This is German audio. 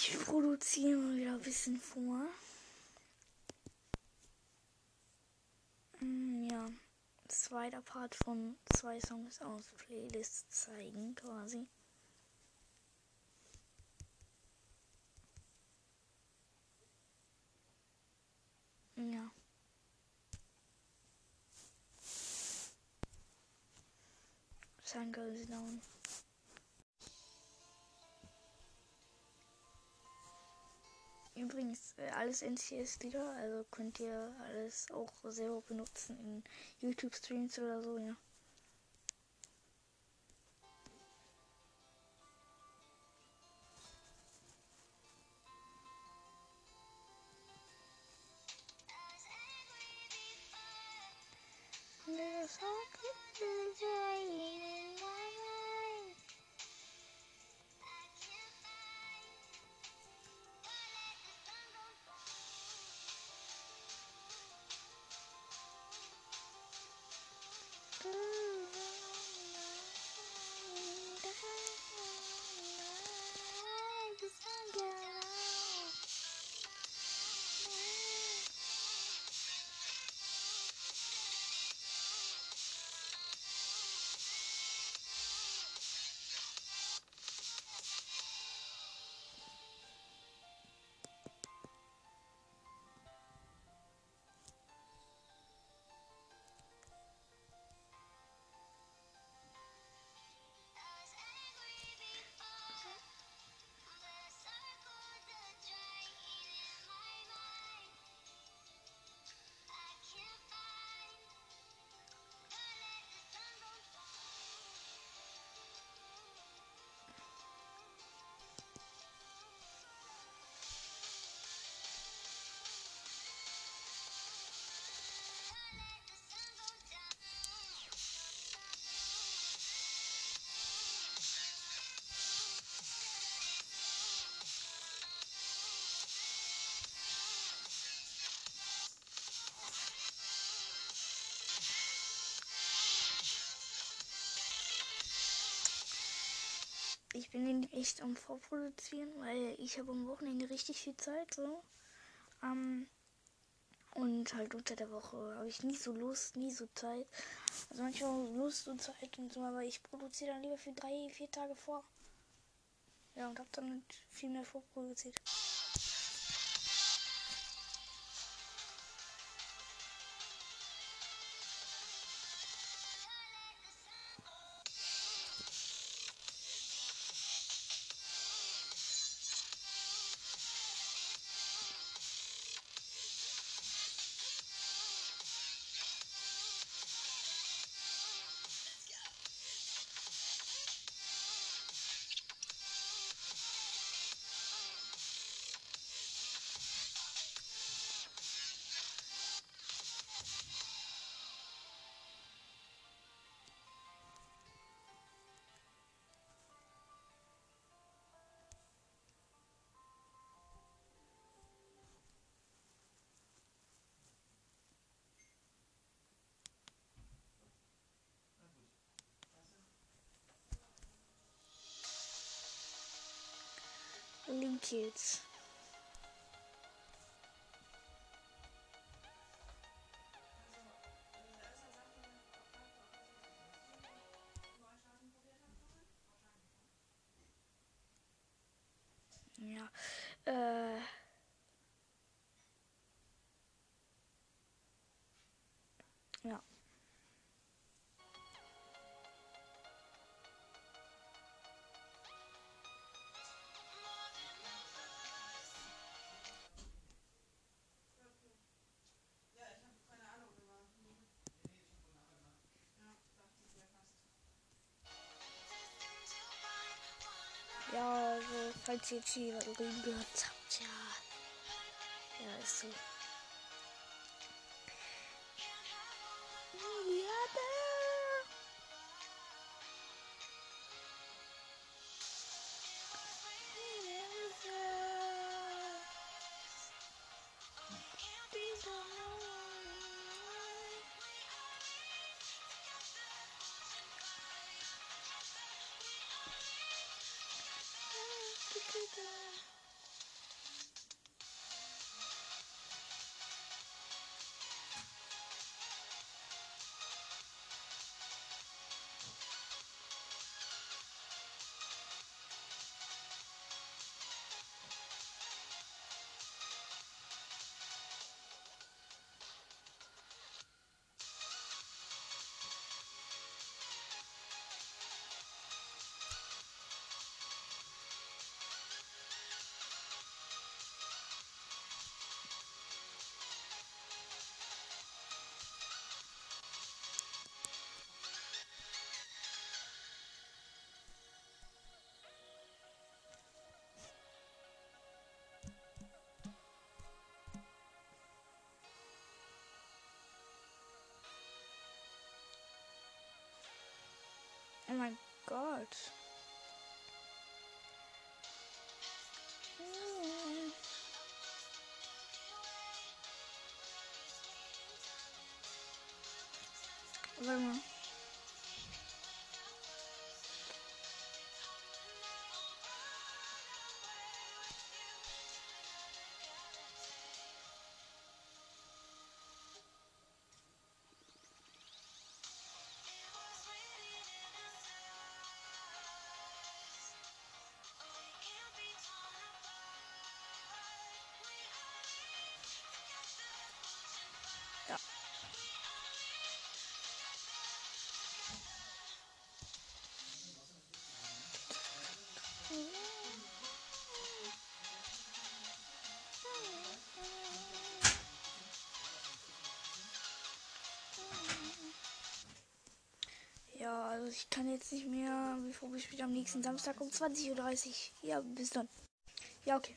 Ich produziere mal wieder ein bisschen vor. Mm, ja, zweiter Part von zwei Songs aus Playlist zeigen quasi. Ja. Sun goes down. Übrigens, äh, alles NCS-Lieder, also könnt ihr alles auch selber benutzen in YouTube-Streams oder so, ja. There's ich bin echt am Vorproduzieren, weil ich habe am Wochenende richtig viel Zeit so. Ähm, und halt unter der Woche habe ich nie so Lust, nie so Zeit. Also manchmal Lust und Zeit und so, aber ich produziere dann lieber für drei, vier Tage vor. Ja, und habe dann viel mehr vorproduziert. Link jetzt. Ja, äh. Ja. Ja, also, falls ihr jetzt hier reden gehört habt, ja. love. Oh my god. Vraiment. Also ich kann jetzt nicht mehr. Wie vor ich am nächsten Samstag um 20.30 Uhr. Ja, bis dann. Ja, okay.